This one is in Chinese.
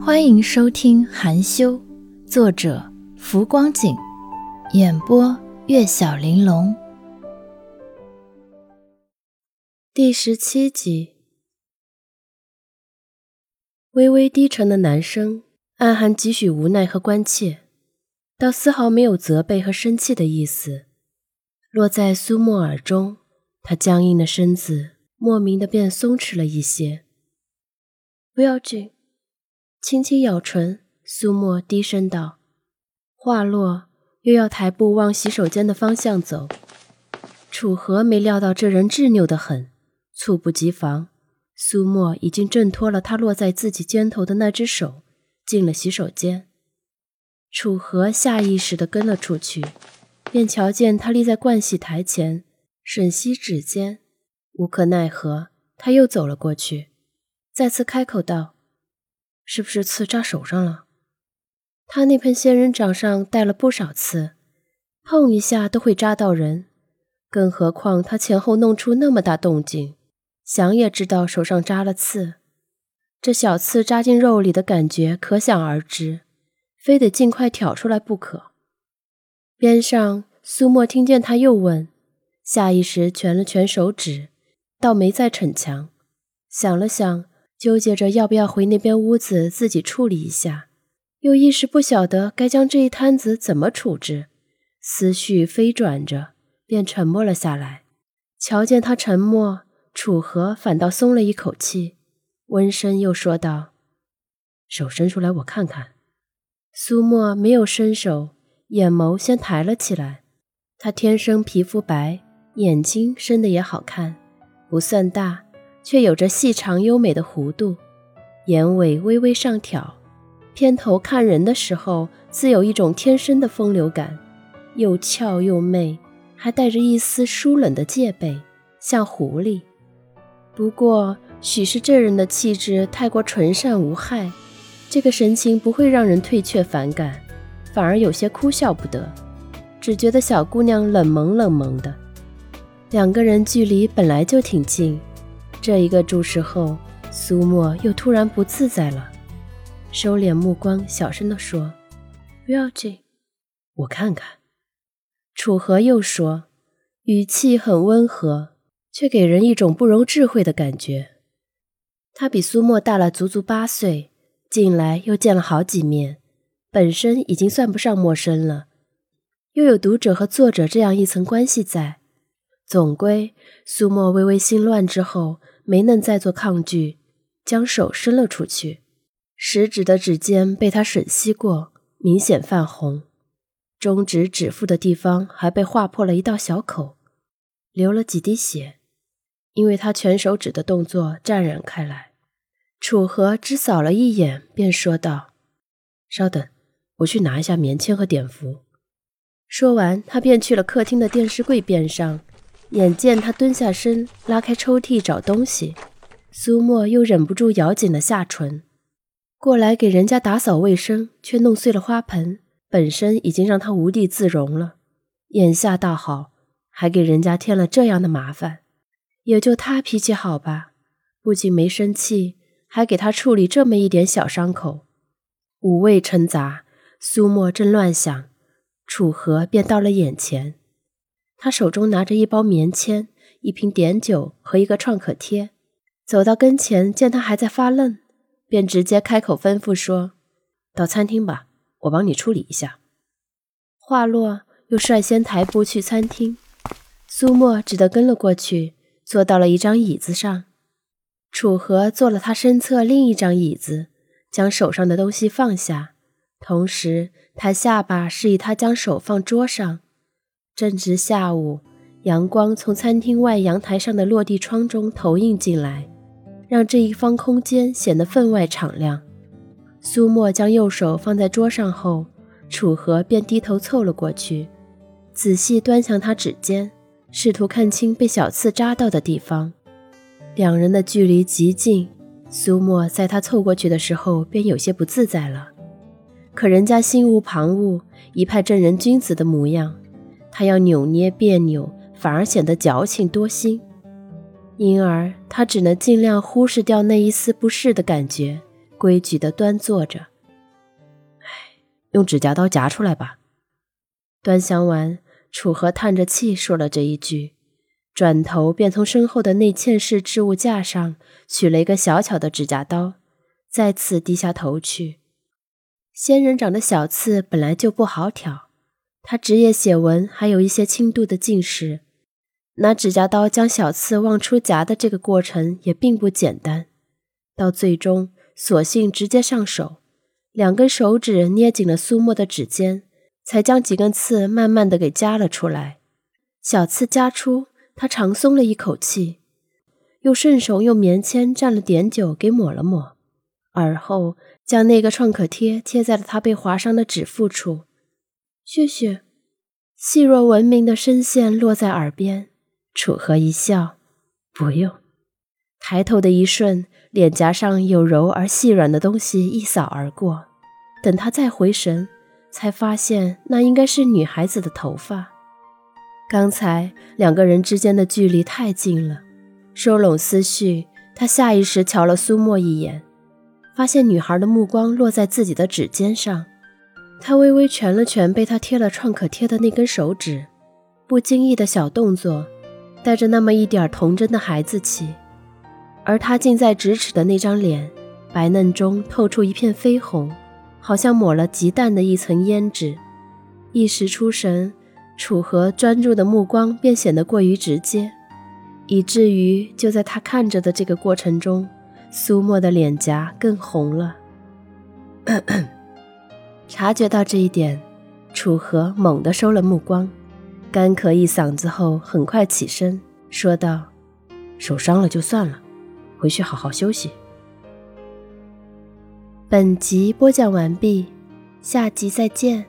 欢迎收听《含羞》，作者浮光景，演播月小玲珑，第十七集。微微低沉的男声，暗含几许无奈和关切，倒丝毫没有责备和生气的意思，落在苏沫耳中，他僵硬的身子莫名的便松弛了一些。不要紧。轻轻咬唇，苏沫低声道：“话落，又要抬步往洗手间的方向走。”楚河没料到这人执拗得很，猝不及防，苏沫已经挣脱了他落在自己肩头的那只手，进了洗手间。楚河下意识地跟了出去，便瞧见他立在盥洗台前，吮吸指尖，无可奈何，他又走了过去，再次开口道。是不是刺扎手上了？他那盆仙人掌上带了不少刺，碰一下都会扎到人，更何况他前后弄出那么大动静，想也知道手上扎了刺。这小刺扎进肉里的感觉可想而知，非得尽快挑出来不可。边上苏沫听见他又问，下意识蜷了蜷手指，倒没再逞强，想了想。纠结着要不要回那边屋子自己处理一下，又一时不晓得该将这一摊子怎么处置，思绪飞转着，便沉默了下来。瞧见他沉默，楚河反倒松了一口气，温声又说道：“手伸出来，我看看。”苏沫没有伸手，眼眸先抬了起来。他天生皮肤白，眼睛生的也好看，不算大。却有着细长优美的弧度，眼尾微微上挑，偏头看人的时候，自有一种天生的风流感，又俏又媚，还带着一丝疏冷的戒备，像狐狸。不过，许是这人的气质太过纯善无害，这个神情不会让人退却反感，反而有些哭笑不得，只觉得小姑娘冷萌冷萌的。两个人距离本来就挺近。这一个注视后，苏沫又突然不自在了，收敛目光，小声地说：“不要紧，我看看。”楚河又说，语气很温和，却给人一种不容置喙的感觉。他比苏沫大了足足八岁，近来又见了好几面，本身已经算不上陌生了，又有读者和作者这样一层关系在，总归苏沫微微心乱之后。没能再做抗拒，将手伸了出去，食指的指尖被他吮吸过，明显泛红，中指指腹的地方还被划破了一道小口，流了几滴血，因为他全手指的动作沾染开来。楚河只扫了一眼，便说道：“稍等，我去拿一下棉签和碘伏。”说完，他便去了客厅的电视柜边上。眼见他蹲下身拉开抽屉找东西，苏沫又忍不住咬紧了下唇。过来给人家打扫卫生，却弄碎了花盆，本身已经让他无地自容了，眼下倒好，还给人家添了这样的麻烦。也就他脾气好吧，不仅没生气，还给他处理这么一点小伤口。五味陈杂，苏沫正乱想，楚河便到了眼前。他手中拿着一包棉签、一瓶碘酒和一个创可贴，走到跟前，见他还在发愣，便直接开口吩咐说：“到餐厅吧，我帮你处理一下。”话落，又率先抬步去餐厅。苏沫只得跟了过去，坐到了一张椅子上。楚河坐了他身侧另一张椅子，将手上的东西放下，同时抬下巴示意他将手放桌上。正值下午，阳光从餐厅外阳台上的落地窗中投映进来，让这一方空间显得分外敞亮。苏沫将右手放在桌上后，楚河便低头凑了过去，仔细端详他指尖，试图看清被小刺扎到的地方。两人的距离极近，苏沫在他凑过去的时候便有些不自在了。可人家心无旁骛，一派正人君子的模样。他要扭捏别扭，反而显得矫情多心。因而他只能尽量忽视掉那一丝不适的感觉，规矩地端坐着。唉，用指甲刀夹出来吧。端详完，楚河叹着气说了这一句，转头便从身后的内嵌式置物架上取了一个小巧的指甲刀，再次低下头去。仙人掌的小刺本来就不好挑，他职业写文还有一些轻度的近视。拿指甲刀将小刺望出夹的这个过程也并不简单，到最终索性直接上手，两根手指捏紧了苏沫的指尖，才将几根刺慢慢的给夹了出来。小刺夹出，他长松了一口气，又顺手用棉签蘸了碘酒给抹了抹，而后将那个创可贴贴在了他被划伤的指腹处。谢谢，细若闻名的声线落在耳边。楚河一笑，不用。抬头的一瞬，脸颊上有柔而细软的东西一扫而过。等他再回神，才发现那应该是女孩子的头发。刚才两个人之间的距离太近了，收拢思绪，他下意识瞧了苏沫一眼，发现女孩的目光落在自己的指尖上。他微微蜷了蜷被他贴了创可贴的那根手指，不经意的小动作。带着那么一点童真的孩子气，而他近在咫尺的那张脸，白嫩中透出一片绯红，好像抹了极淡的一层胭脂。一时出神，楚河专注的目光便显得过于直接，以至于就在他看着的这个过程中，苏沫的脸颊更红了。察觉到这一点，楚河猛地收了目光。干咳一嗓子后，很快起身说道：“手伤了就算了，回去好好休息。”本集播讲完毕，下集再见。